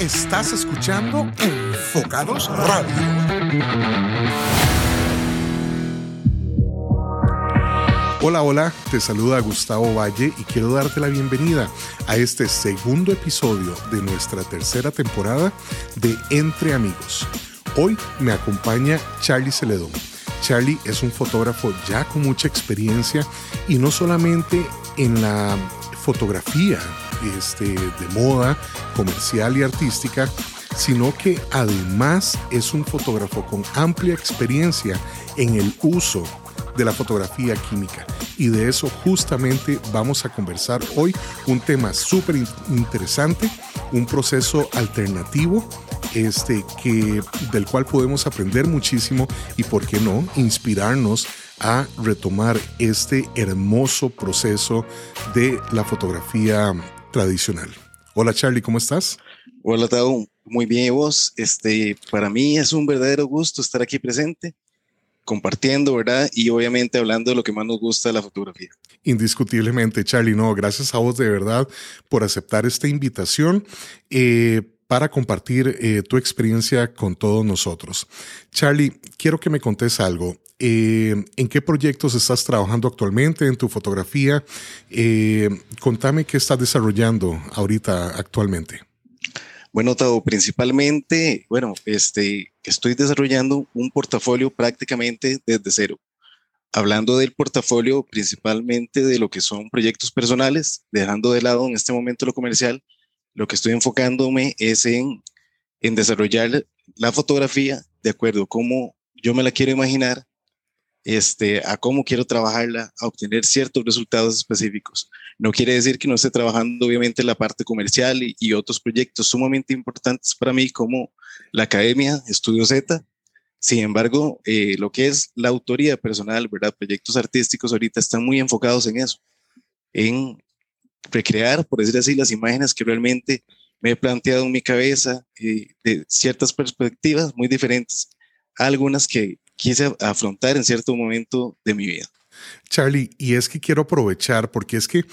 Estás escuchando Enfocados Radio. Hola, hola, te saluda Gustavo Valle y quiero darte la bienvenida a este segundo episodio de nuestra tercera temporada de Entre Amigos. Hoy me acompaña Charlie Celedón. Charlie es un fotógrafo ya con mucha experiencia y no solamente en la fotografía este, de moda, comercial y artística, sino que además es un fotógrafo con amplia experiencia en el uso de la fotografía química. Y de eso justamente vamos a conversar hoy, un tema súper interesante, un proceso alternativo este, que, del cual podemos aprender muchísimo y, por qué no, inspirarnos a retomar este hermoso proceso de la fotografía tradicional. Hola Charlie, ¿cómo estás? Hola Tao, muy bien y vos. Este, para mí es un verdadero gusto estar aquí presente, compartiendo, ¿verdad? Y obviamente hablando de lo que más nos gusta de la fotografía. Indiscutiblemente, Charlie, no, gracias a vos de verdad por aceptar esta invitación. Eh, para compartir eh, tu experiencia con todos nosotros. Charlie, quiero que me contes algo. Eh, ¿En qué proyectos estás trabajando actualmente en tu fotografía? Eh, contame qué estás desarrollando ahorita actualmente. Bueno, Tavo, principalmente, bueno, este, estoy desarrollando un portafolio prácticamente desde cero. Hablando del portafolio, principalmente de lo que son proyectos personales, dejando de lado en este momento lo comercial, lo que estoy enfocándome es en, desarrollar la fotografía de acuerdo a cómo yo me la quiero imaginar, este, a cómo quiero trabajarla, a obtener ciertos resultados específicos. No quiere decir que no esté trabajando obviamente la parte comercial y, otros proyectos sumamente importantes para mí como la Academia Estudio Z. Sin embargo, eh, lo que es la autoría personal, ¿verdad? Proyectos artísticos ahorita están muy enfocados en eso, en recrear, por decir así, las imágenes que realmente me he planteado en mi cabeza eh, de ciertas perspectivas muy diferentes, algunas que quise afrontar en cierto momento de mi vida. Charlie, y es que quiero aprovechar porque es que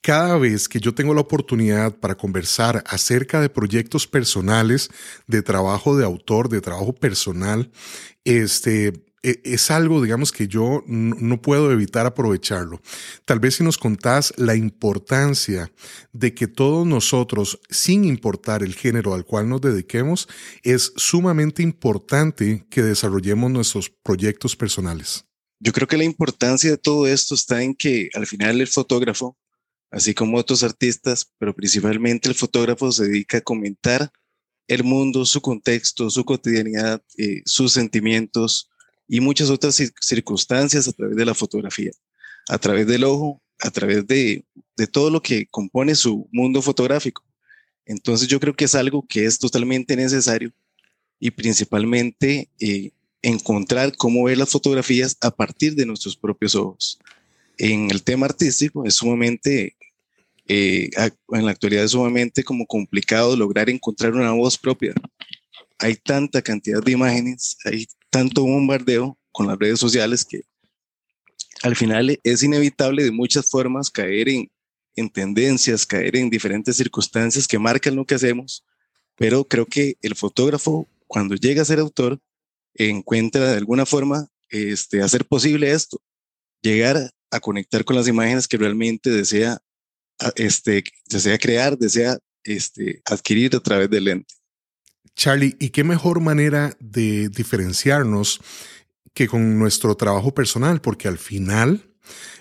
cada vez que yo tengo la oportunidad para conversar acerca de proyectos personales, de trabajo de autor, de trabajo personal, este, es algo, digamos, que yo no puedo evitar aprovecharlo. Tal vez si nos contás la importancia de que todos nosotros, sin importar el género al cual nos dediquemos, es sumamente importante que desarrollemos nuestros proyectos personales. Yo creo que la importancia de todo esto está en que al final el fotógrafo, así como otros artistas, pero principalmente el fotógrafo se dedica a comentar el mundo, su contexto, su cotidianidad, eh, sus sentimientos, y muchas otras circunstancias a través de la fotografía, a través del ojo, a través de, de todo lo que compone su mundo fotográfico. Entonces yo creo que es algo que es totalmente necesario y principalmente eh, encontrar cómo ver las fotografías a partir de nuestros propios ojos. En el tema artístico es sumamente, eh, en la actualidad es sumamente como complicado lograr encontrar una voz propia. Hay tanta cantidad de imágenes, hay tanto bombardeo con las redes sociales que al final es inevitable de muchas formas caer en, en tendencias, caer en diferentes circunstancias que marcan lo que hacemos, pero creo que el fotógrafo cuando llega a ser autor encuentra de alguna forma este, hacer posible esto, llegar a conectar con las imágenes que realmente desea, este, desea crear, desea este, adquirir a través del lente. Charlie, ¿y qué mejor manera de diferenciarnos que con nuestro trabajo personal? Porque al final,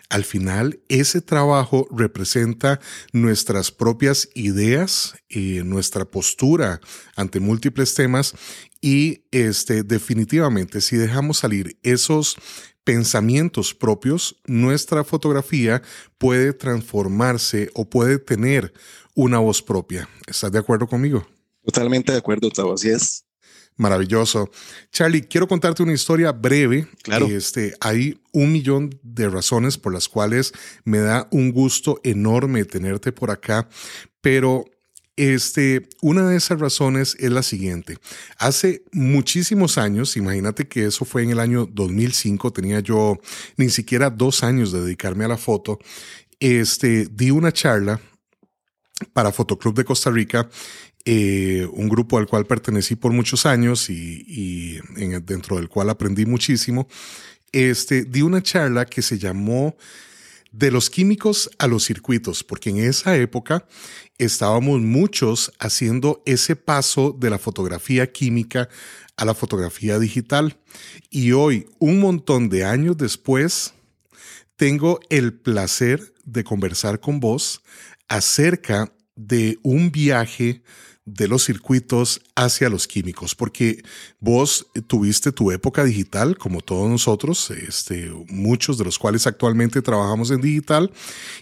al final, ese trabajo representa nuestras propias ideas, y nuestra postura ante múltiples temas y este, definitivamente, si dejamos salir esos pensamientos propios, nuestra fotografía puede transformarse o puede tener una voz propia. ¿Estás de acuerdo conmigo? Totalmente de acuerdo, Tavo, así es. Maravilloso. Charlie, quiero contarte una historia breve. Claro. Este, hay un millón de razones por las cuales me da un gusto enorme tenerte por acá, pero este, una de esas razones es la siguiente. Hace muchísimos años, imagínate que eso fue en el año 2005, tenía yo ni siquiera dos años de dedicarme a la foto, este, di una charla para Fotoclub de Costa Rica eh, un grupo al cual pertenecí por muchos años y, dentro del cual aprendí muchísimo, este, di una charla que se llamó de los químicos a los circuitos, porque en esa época estábamos muchos haciendo ese paso de la fotografía química a la fotografía digital. Y hoy, un montón de años después, tengo el placer de conversar con vos acerca de un viaje de los circuitos hacia los químicos, porque vos tuviste tu época digital, como todos nosotros, este, muchos de los cuales actualmente trabajamos en digital,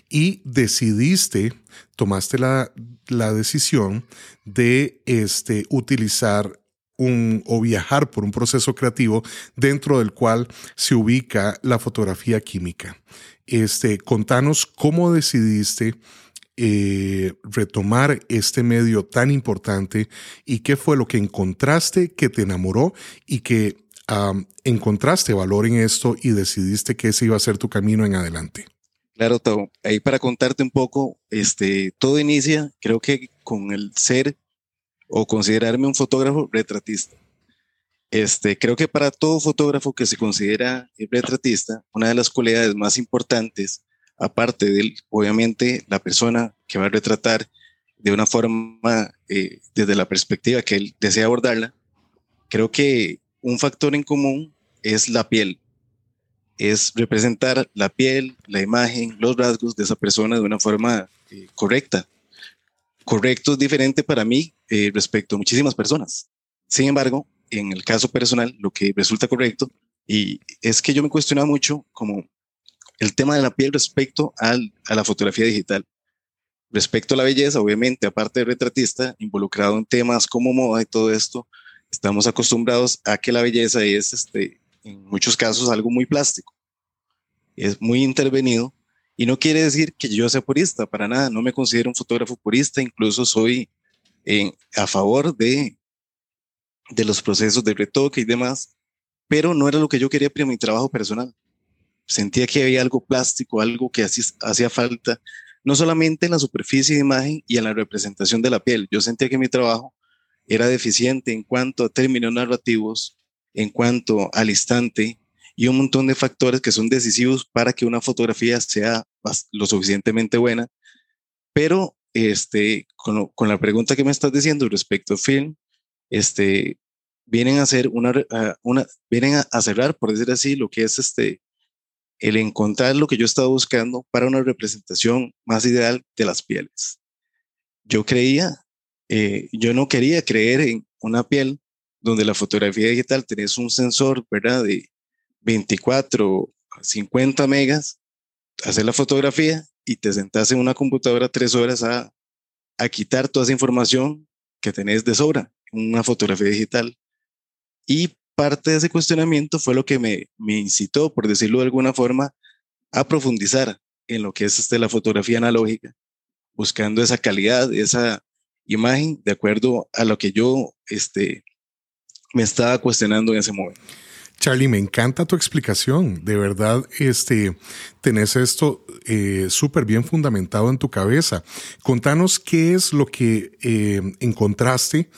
y decidiste, tomaste la, la decisión de este, utilizar un, o viajar por un proceso creativo dentro del cual se ubica la fotografía química. Este, contanos cómo decidiste eh, retomar este medio tan importante y qué fue lo que encontraste que te enamoró y que encontraste valor en esto y decidiste que ese iba a ser tu camino en adelante. Claro, Tau. Ahí para contarte un poco, este, todo inicia, creo que con el ser o considerarme un fotógrafo retratista. Este, creo que para todo fotógrafo que se considera retratista, una de las cualidades más importantes aparte de, obviamente, la persona que va a retratar de una forma, eh, desde la perspectiva que él desea abordarla, creo que un factor en común es la piel. Es representar la piel, la imagen, los rasgos de esa persona de una forma eh, correcta. Correcto es diferente para mí eh, respecto a muchísimas personas. Sin embargo, en el caso personal, lo que resulta correcto y es que yo me cuestionaba mucho como el tema de la piel respecto a la fotografía digital. Respecto a la belleza, obviamente, aparte de retratista, involucrado en temas como moda y todo esto, estamos acostumbrados a que la belleza es, este, en muchos casos, algo muy plástico. Es muy intervenido y no quiere decir que yo sea purista, para nada. No me considero un fotógrafo purista, incluso soy eh, a favor de, de los procesos de retoque y demás, pero no era lo que yo quería para mi trabajo personal sentía que había algo plástico, algo que hacía falta, no solamente en la superficie de imagen y en la representación de la piel. Yo sentía que mi trabajo era deficiente en cuanto a términos narrativos, en cuanto al instante y un montón de factores que son decisivos para que una fotografía sea lo suficientemente buena. Pero este, con, la pregunta que me estás diciendo respecto al film, este, vienen a hacer una, una vienen a cerrar, por decir así, lo que es este, el encontrar lo que yo estaba buscando para una representación más ideal de las pieles. Yo creía, eh, yo no quería creer en una piel donde la fotografía digital tenés un sensor, ¿verdad? De 24, 50 megas, hacer la fotografía y te sentás en una computadora tres horas a, a quitar toda esa información que tenés de sobra en una fotografía digital. Y parte de ese cuestionamiento fue lo que me, me incitó, por decirlo de alguna forma, a profundizar en lo que es este, la fotografía analógica, buscando esa calidad, esa imagen de acuerdo a lo que yo este, me estaba cuestionando en ese momento. Charlie, me encanta tu explicación. De verdad, este, tenés esto eh, súper bien fundamentado en tu cabeza. Contanos qué es lo que eh, encontraste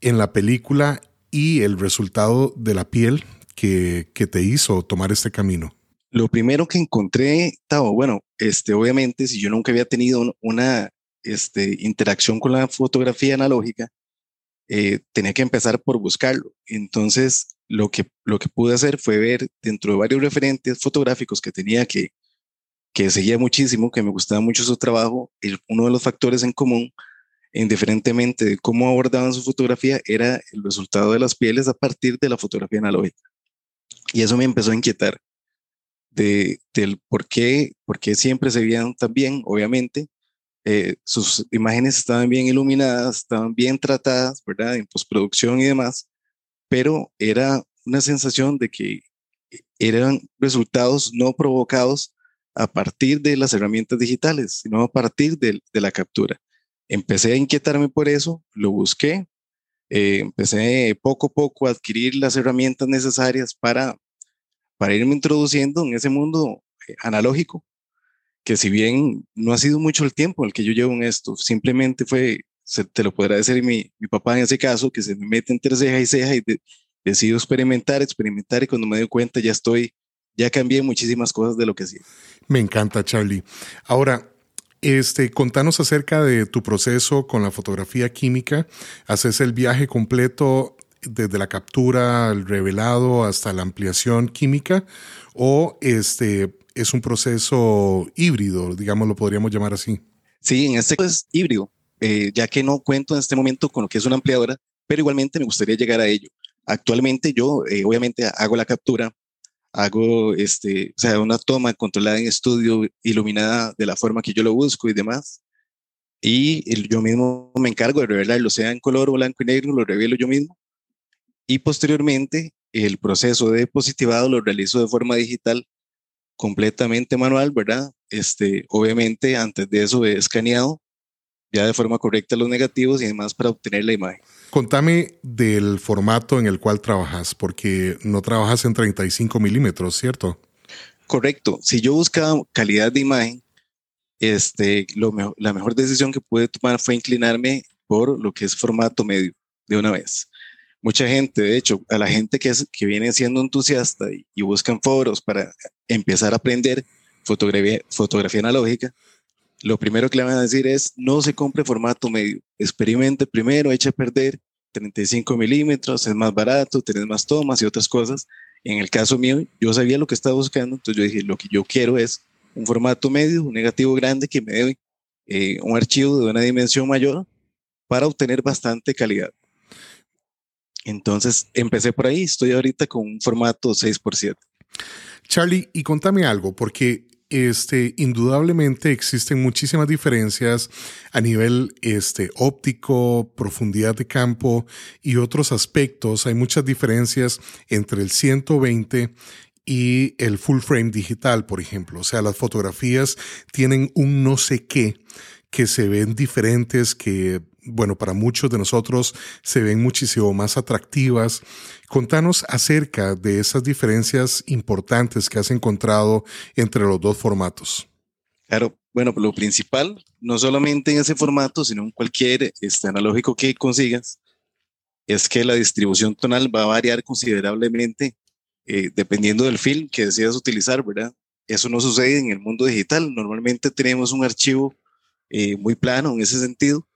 en la película y el resultado de la piel que, que te hizo tomar este camino? Lo primero que encontré, Tavo, bueno, este, obviamente, si yo nunca había tenido una este, interacción con la fotografía analógica, eh, tenía que empezar por buscarlo. Entonces, lo que, lo que pude hacer fue ver dentro de varios referentes fotográficos que tenía que, que seguía muchísimo, que me gustaba mucho su trabajo, uno de los factores en común indiferentemente de cómo abordaban su fotografía, era el resultado de las pieles a partir de la fotografía analógica. Y eso me empezó a inquietar de, del por qué, por qué siempre se veían tan bien, obviamente. Eh, sus imágenes estaban bien iluminadas, estaban bien tratadas, ¿verdad? En postproducción y demás, pero era una sensación de que eran resultados no provocados a partir de las herramientas digitales, sino a partir de la captura empecé a inquietarme por eso, lo busqué, eh, empecé poco a poco a adquirir las herramientas necesarias para, para irme introduciendo en ese mundo eh, analógico, que si bien no ha sido mucho el tiempo el que yo llevo en esto, simplemente fue se, te lo podrá decir mi, mi papá en ese caso, que se me mete entre ceja y ceja y decido experimentar, experimentar y cuando me doy cuenta ya estoy, ya cambié muchísimas cosas de lo que hacía. Me encanta, Charlie. Ahora, este, contanos acerca de tu proceso con la fotografía química. ¿Haces el viaje completo desde la captura, el revelado hasta la ampliación química? ¿O este, es un proceso híbrido, digamos, lo podríamos llamar así? Sí, en este caso es híbrido, eh, ya que no cuento en este momento con lo que es una ampliadora, pero igualmente me gustaría llegar a ello. Actualmente yo, eh, obviamente, hago la captura, hago este, o sea, una toma controlada en estudio, iluminada de la forma que yo lo busco y demás. Y yo mismo me encargo de revelarlo, sea en color blanco y negro, lo revelo yo mismo. Y posteriormente, el proceso de positivado lo realizo de forma digital, completamente manual, ¿verdad? Este, obviamente, antes de eso he escaneado ya de forma correcta los negativos y demás para obtener la imagen. Contame del formato en el cual trabajas, porque no trabajas en 35 milímetros, ¿cierto? Correcto. Si yo buscaba calidad de imagen, este, lo la mejor decisión que pude tomar fue inclinarme por lo que es formato medio de una vez. Mucha gente, de hecho, a la gente que, es, que viene siendo entusiasta y, y buscan foros para empezar a aprender fotografía, fotografía analógica, lo primero que le van a decir es no se compre formato medio, experimente primero, eche a perder 35 milímetros, es más barato, tenés más tomas y otras cosas. En el caso mío, yo sabía lo que estaba buscando, entonces yo dije, lo que yo quiero es un formato medio, un negativo grande que me dé eh, un archivo de una dimensión mayor para obtener bastante calidad. Entonces empecé por ahí, estoy ahorita con un formato 6x7. Charlie, y contame algo, porque este, indudablemente existen muchísimas diferencias a nivel este, óptico, profundidad de campo y otros aspectos. Hay muchas diferencias entre el 120 y el full frame digital, por ejemplo. O sea, las fotografías tienen un no sé qué que se ven diferentes, que bueno, para muchos de nosotros se ven muchísimo más atractivas. Contanos acerca de esas diferencias importantes que has encontrado entre los dos formatos. Claro, bueno, lo principal, no solamente en ese formato, sino en cualquier este, analógico que consigas, es que la distribución tonal va a variar considerablemente eh, dependiendo del film que decidas utilizar, ¿verdad? Eso no sucede en el mundo digital. Normalmente tenemos un archivo eh, muy plano en ese sentido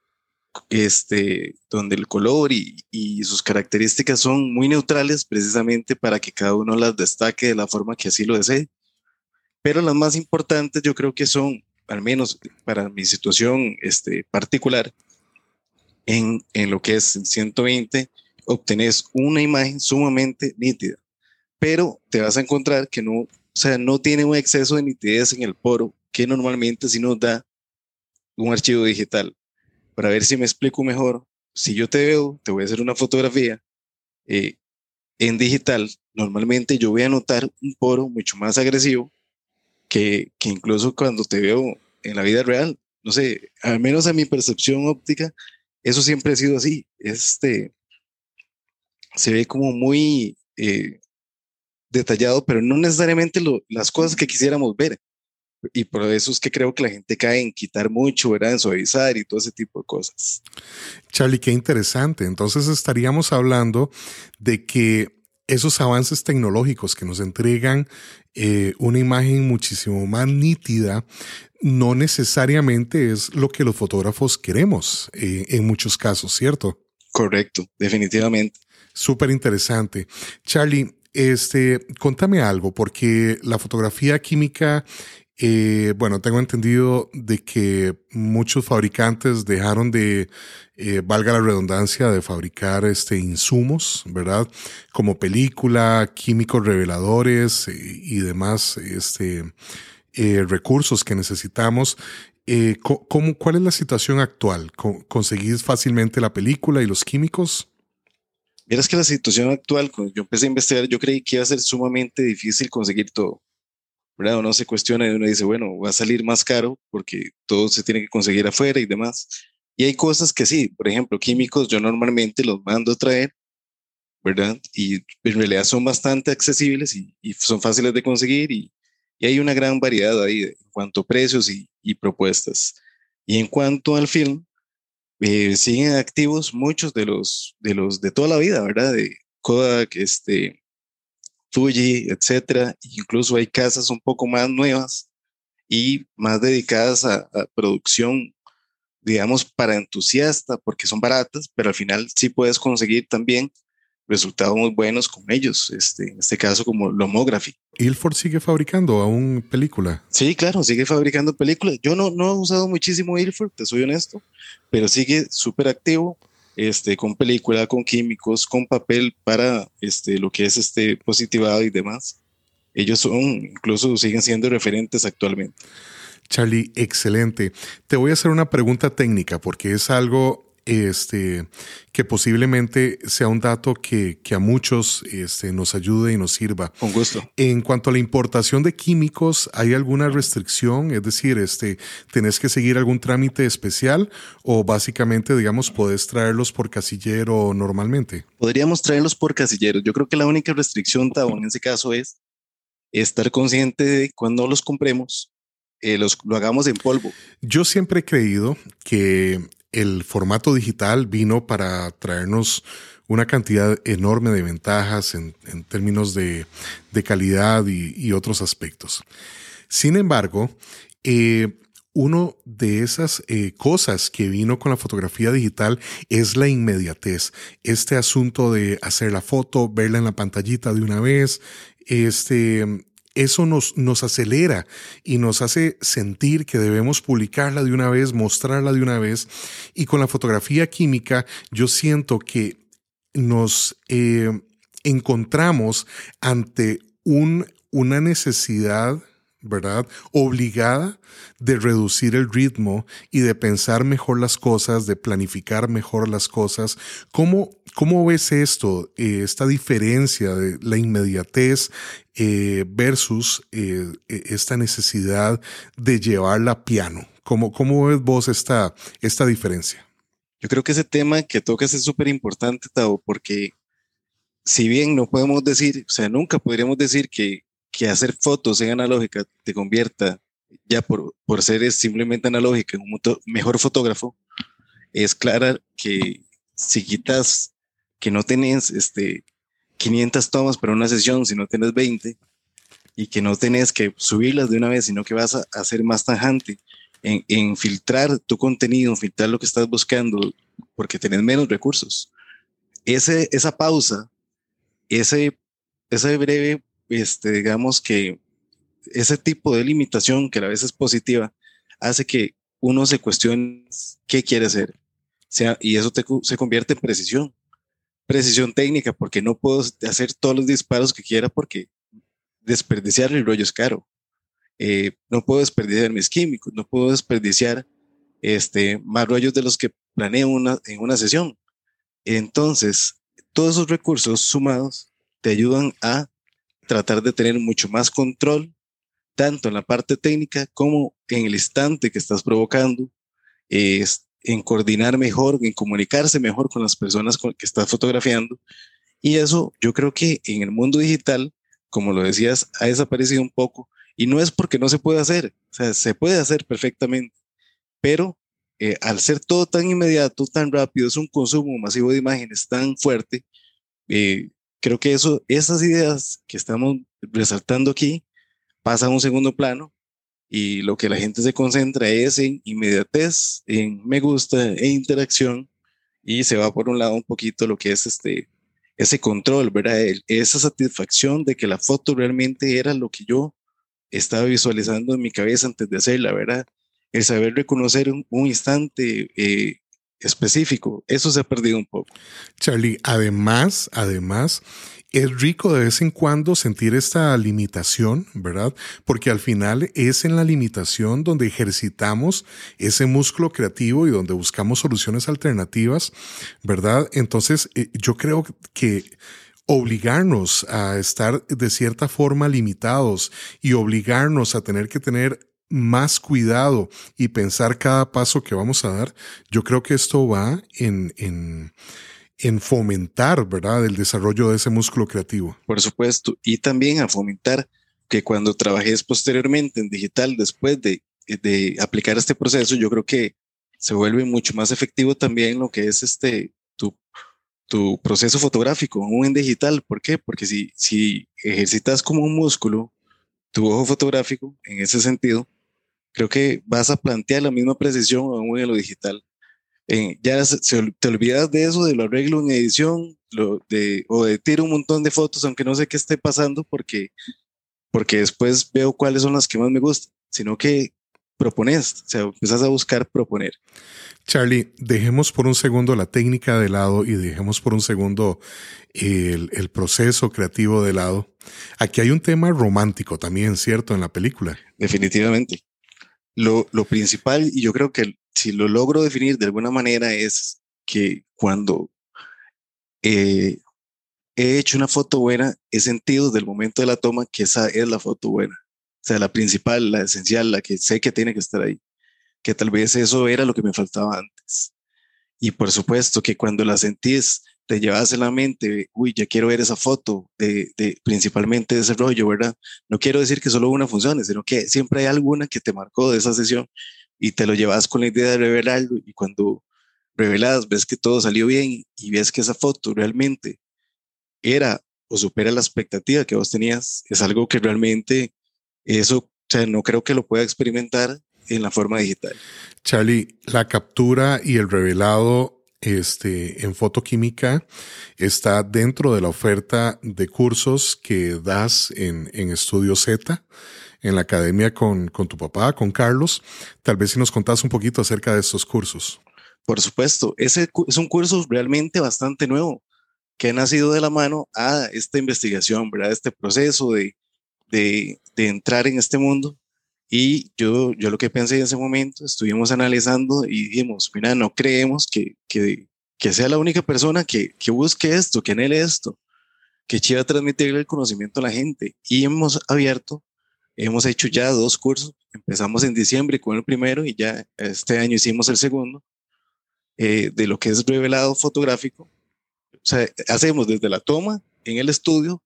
este, donde el color y, y, sus características son muy neutrales precisamente para que cada uno las destaque de la forma que así lo desee. Pero las más importantes yo creo que son, al menos para mi situación este, particular, en, en lo que es el 120, obtenés una imagen sumamente nítida, pero te vas a encontrar que no, o sea, no tiene un exceso de nitidez en el poro que normalmente si nos da un archivo digital para ver si me explico mejor. Si yo te veo, te voy a hacer una fotografía eh, en digital. Normalmente yo voy a notar un poro mucho más agresivo que, que incluso cuando te veo en la vida real. No sé, al menos a mi percepción óptica, eso siempre ha sido así. Este se ve como muy eh, detallado, pero no necesariamente las cosas que quisiéramos ver y por eso es que creo que la gente cae en quitar mucho, ¿verdad? En suavizar y todo ese tipo de cosas. Charlie, qué interesante. Entonces estaríamos hablando de que esos avances tecnológicos que nos entregan eh, una imagen muchísimo más nítida, no necesariamente es lo que los fotógrafos queremos eh, en muchos casos, ¿cierto? Correcto, definitivamente. Súper interesante. Charlie, este, contame algo, porque la fotografía química eh, bueno, tengo entendido de que muchos fabricantes dejaron de, eh, valga la redundancia, de fabricar este, insumos, ¿verdad? Como película, químicos reveladores eh, y demás este, recursos que necesitamos. ¿cómo, ¿Cuál es la situación actual? ¿Conseguís fácilmente la película y los químicos? Vieras que la situación actual, cuando yo empecé a investigar, yo creí que iba a ser sumamente difícil conseguir todo ¿verdad? Uno se cuestiona y uno dice, bueno, va a salir más caro porque todo se tiene que conseguir afuera y demás. Y hay cosas que sí, por ejemplo, químicos yo normalmente los mando a traer, ¿verdad? Y en realidad son bastante accesibles y, son fáciles de conseguir y, hay una gran variedad ahí en cuanto a precios y, y, propuestas. Y en cuanto al film, eh, siguen activos muchos de los, de los de toda la vida, ¿verdad? De Kodak, este, Fuji, etcétera. Incluso hay casas un poco más nuevas y más dedicadas a, a producción digamos, para entusiasta, porque son baratas, pero al final sí puedes conseguir también resultados muy buenos con ellos, este, en este caso como Lomography. ¿Ilford sigue fabricando aún película? Sí, claro, sigue fabricando películas. Yo no, no he usado muchísimo Ilford, te soy honesto, pero sigue súper activo, este, con película, con químicos, con papel para este, lo que es este positivado y demás. Ellos son, incluso siguen siendo referentes actualmente. Charlie, excelente. Te voy a hacer una pregunta técnica porque es algo este, que posiblemente sea un dato que, a muchos este, nos ayude y nos sirva. Con gusto. En cuanto a la importación de químicos, ¿hay alguna restricción? Es decir, este, ¿tenés que seguir algún trámite especial o básicamente, digamos, podés traerlos por casillero normalmente? Podríamos traerlos por casillero. Yo creo que la única restricción, Tao, en ese caso es estar consciente de cuando los compremos eh, los, lo hagamos en polvo. Yo siempre he creído que el formato digital vino para traernos una cantidad enorme de ventajas en, términos de, calidad y, otros aspectos. Sin embargo, eh, uno de esas eh, cosas que vino con la fotografía digital es la inmediatez. Este asunto de hacer la foto, verla en la pantallita de una vez, este, eso nos, nos acelera y nos hace sentir que debemos publicarla de una vez, mostrarla de una vez. Y con la fotografía química, yo siento que nos eh, encontramos ante un, una necesidad ¿verdad? Obligada de reducir el ritmo y de pensar mejor las cosas, de planificar mejor las cosas. ¿Cómo, cómo ves esto, eh, esta diferencia de la inmediatez eh, versus eh, e, esta necesidad de llevarla a piano? ¿Cómo, cómo ves vos esta, esta diferencia? Yo creo que ese tema que tocas es súper importante, Tavo, porque si bien no podemos decir, o sea, nunca podríamos decir que que hacer fotos en analógica te convierta, ya por, por ser simplemente analógica, en un mejor fotógrafo, es clara que si quitas que no tenés este, 500 tomas para una sesión, si no tienes 20, y que no tenés que subirlas de una vez, sino que vas a, hacer más tajante en, en, filtrar tu contenido, filtrar lo que estás buscando, porque tenés menos recursos. Ese, esa pausa, ese, ese breve este, digamos que ese tipo de limitación, que a veces es positiva, hace que uno se cuestione qué quiere hacer. Y eso se convierte en precisión. Precisión técnica, porque no puedo hacer todos los disparos que quiera porque desperdiciar el rollo es caro. Eh, no puedo desperdiciar mis químicos, no puedo desperdiciar este, más rollos de los que planeo en una sesión. Entonces, todos esos recursos sumados te ayudan a tratar de tener mucho más control, tanto en la parte técnica como en el instante que estás provocando, es en coordinar mejor, en comunicarse mejor con las personas con que estás fotografiando. Y eso yo creo que en el mundo digital, como lo decías, ha desaparecido un poco. Y no es porque no se puede hacer, o sea, se puede hacer perfectamente, pero eh, al ser todo tan inmediato, tan rápido, es un consumo masivo de imágenes tan fuerte, eh, creo que eso, esas ideas que estamos resaltando aquí pasan a un segundo plano y lo que la gente se concentra es en inmediatez, en me gusta e interacción y se va por un lado un poquito lo que es este ese control, ¿verdad? esa satisfacción de que la foto realmente era lo que yo estaba visualizando en mi cabeza antes de hacerla, ¿verdad? El saber reconocer un, instante eh, específico. Eso se ha perdido un poco. Charlie, además, además, es rico de vez en cuando sentir esta limitación, ¿verdad? Porque al final es en la limitación donde ejercitamos ese músculo creativo y donde buscamos soluciones alternativas, ¿verdad? Entonces, eh, yo creo que obligarnos a estar de cierta forma limitados y obligarnos a tener que tener más cuidado y pensar cada paso que vamos a dar, yo creo que esto va en, en, en fomentar, ¿verdad?, el desarrollo de ese músculo creativo. Por supuesto, y también a fomentar que cuando trabajes posteriormente en digital, después de, de aplicar este proceso, yo creo que se vuelve mucho más efectivo también lo que es este, tu, tu proceso fotográfico, aún en digital. ¿Por qué? Porque si, si ejercitas como un músculo tu ojo fotográfico, en ese sentido, creo que vas a plantear la misma precisión aún en lo digital. ya te olvidas de eso, de lo arreglo en edición, lo de, o de tiro un montón de fotos, aunque no sé qué esté pasando, porque, porque después veo cuáles son las que más me gustan, sino que propones, o sea, empezás a buscar proponer. Charlie, dejemos por un segundo la técnica de lado y dejemos por un segundo el, el, proceso creativo de lado. Aquí hay un tema romántico también, ¿cierto? En la película. Definitivamente. Lo, lo principal, y yo creo que si lo logro definir de alguna manera, es que cuando eh, he hecho una foto buena, he sentido desde el momento de la toma que esa es la foto buena. O sea, la principal, la esencial, la que sé que tiene que estar ahí. Que tal vez eso era lo que me faltaba antes. Y por supuesto que cuando la sentís, te llevas en la mente, uy, ya quiero ver esa foto, de, de, principalmente de ese rollo, ¿verdad? No quiero decir que solo una funcione, sino que siempre hay alguna que te marcó de esa sesión y te lo llevas con la idea de revelarlo. Y cuando revelas, ves que todo salió bien y ves que esa foto realmente era o supera la expectativa que vos tenías, es algo que realmente eso, o sea, no creo que lo pueda experimentar en la forma digital. Charlie, la captura y el revelado este, en fotoquímica está dentro de la oferta de cursos que das en, en Estudio Z, en la academia con, con tu papá, con Carlos. Tal vez si nos contás un poquito acerca de estos cursos. Por supuesto, ese es un curso realmente bastante nuevo que ha nacido de la mano a esta investigación, ¿verdad? Este proceso de, de, de entrar en este mundo. Y yo, yo lo que pensé en ese momento, estuvimos analizando y dijimos, mira, no creemos que, que, que sea la única persona que, que busque esto, que anhele esto, que quiera transmitirle el conocimiento a la gente. Y hemos abierto, hemos hecho ya dos cursos. Empezamos en diciembre con el primero y ya este año hicimos el segundo eh, de lo que es revelado fotográfico. O sea, hacemos desde la toma en el estudio,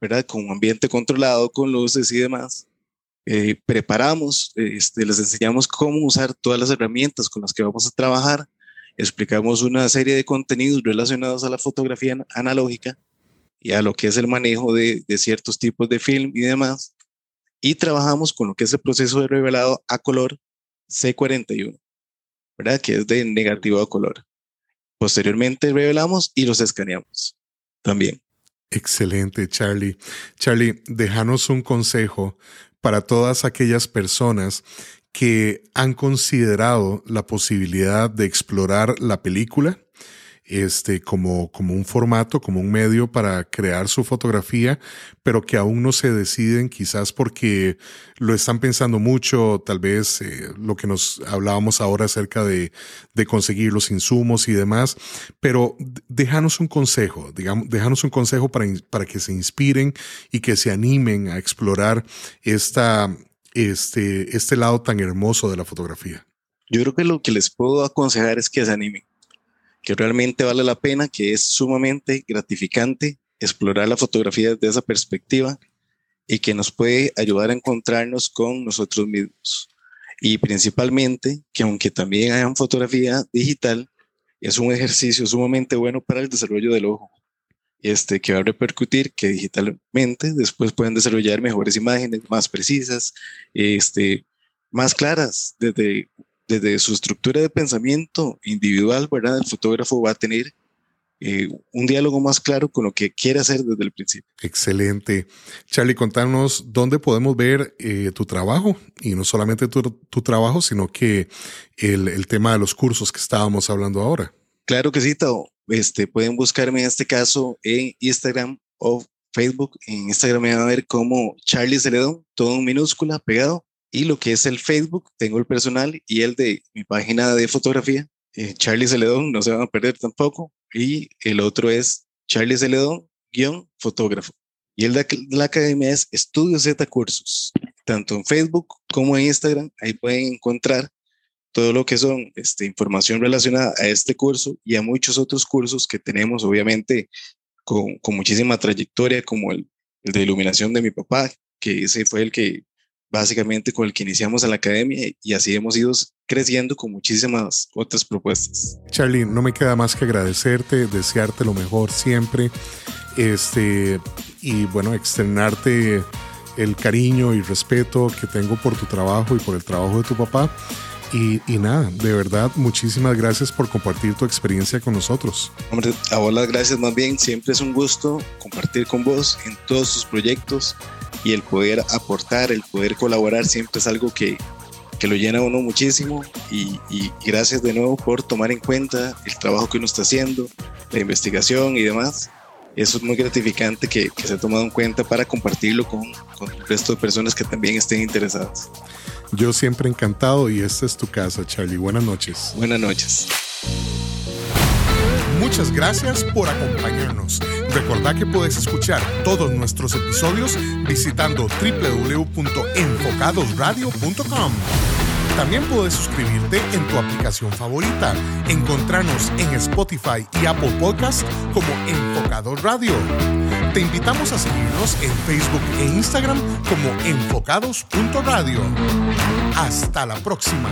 ¿verdad? Con un ambiente controlado, con luces y demás. Eh, preparamos, este, les enseñamos cómo usar todas las herramientas con las que vamos a trabajar. Explicamos una serie de contenidos relacionados a la fotografía analógica y a lo que es el manejo de, de ciertos tipos de film y demás. Y trabajamos con lo que es el proceso de revelado a color C41. ¿verdad? Que es de negativo a color. Posteriormente revelamos y los escaneamos también. Excelente, Charlie. Charlie, déjanos un consejo para todas aquellas personas que han considerado la posibilidad de explorar la película este, como, como un formato, como un medio para crear su fotografía, pero que aún no se deciden, quizás porque lo están pensando mucho, tal vez eh, lo que nos hablábamos ahora acerca de, de conseguir los insumos y demás, pero déjanos un consejo, digamos, déjanos un consejo para, para que se inspiren y que se animen a explorar esta, este, este lado tan hermoso de la fotografía. Yo creo que lo que les puedo aconsejar es que se animen que realmente vale la pena, que es sumamente gratificante explorar la fotografía desde esa perspectiva y que nos puede ayudar a encontrarnos con nosotros mismos. Y principalmente que aunque también hayan fotografía digital, es un ejercicio sumamente bueno para el desarrollo del ojo, este, que va a repercutir que digitalmente después pueden desarrollar mejores imágenes, más precisas, este, más claras, desde desde su estructura de pensamiento individual, ¿verdad? El fotógrafo va a tener eh, un diálogo más claro con lo que quiere hacer desde el principio. Excelente. Charlie, contanos dónde podemos ver eh, tu trabajo y no solamente tu, tu trabajo, sino que el, el, tema de los cursos que estábamos hablando ahora. Claro que sí, Tao. Este, pueden buscarme en este caso en Instagram o Facebook. En Instagram me van a ver como Charlie Celedón, todo en minúscula, pegado. Y lo que es el Facebook, tengo el personal y el de mi página de fotografía, eh, Charlie Celedón, no se van a perder tampoco. Y el otro es Charlie Celedón, guion fotógrafo. Y el de la academia es Estudio Z Cursos, tanto en Facebook como en Instagram. Ahí pueden encontrar todo lo que son este, información relacionada a este curso y a muchos otros cursos que tenemos, obviamente, con, con muchísima trayectoria, como el, el, de iluminación de mi papá, que ese fue el que básicamente con el que iniciamos en la academia y así hemos ido creciendo con muchísimas otras propuestas. Charlie, no me queda más que agradecerte, desearte lo mejor siempre, este, y bueno, externarte el cariño y respeto que tengo por tu trabajo y por el trabajo de tu papá. Y, nada, de verdad, muchísimas gracias por compartir tu experiencia con nosotros. Hombre, a vos las gracias más bien. Siempre es un gusto compartir con vos en todos tus proyectos y el poder aportar, el poder colaborar siempre es algo que, que lo llena a uno muchísimo. Y, y, gracias de nuevo por tomar en cuenta el trabajo que uno está haciendo, la investigación y demás. Eso es muy gratificante que, que se ha tomado en cuenta para compartirlo con, con el resto de personas que también estén interesadas. Yo siempre encantado y esta es tu casa, Charlie. Buenas noches. Buenas noches. Muchas gracias por acompañarnos. Recordá que puedes escuchar todos nuestros episodios visitando www.enfocadosradio.com. También puedes suscribirte en tu aplicación favorita. Encontrarnos en Spotify y Apple Podcast como Enfocados Radio. Te invitamos a seguirnos en Facebook e Instagram como enfocados.radio. Hasta la próxima.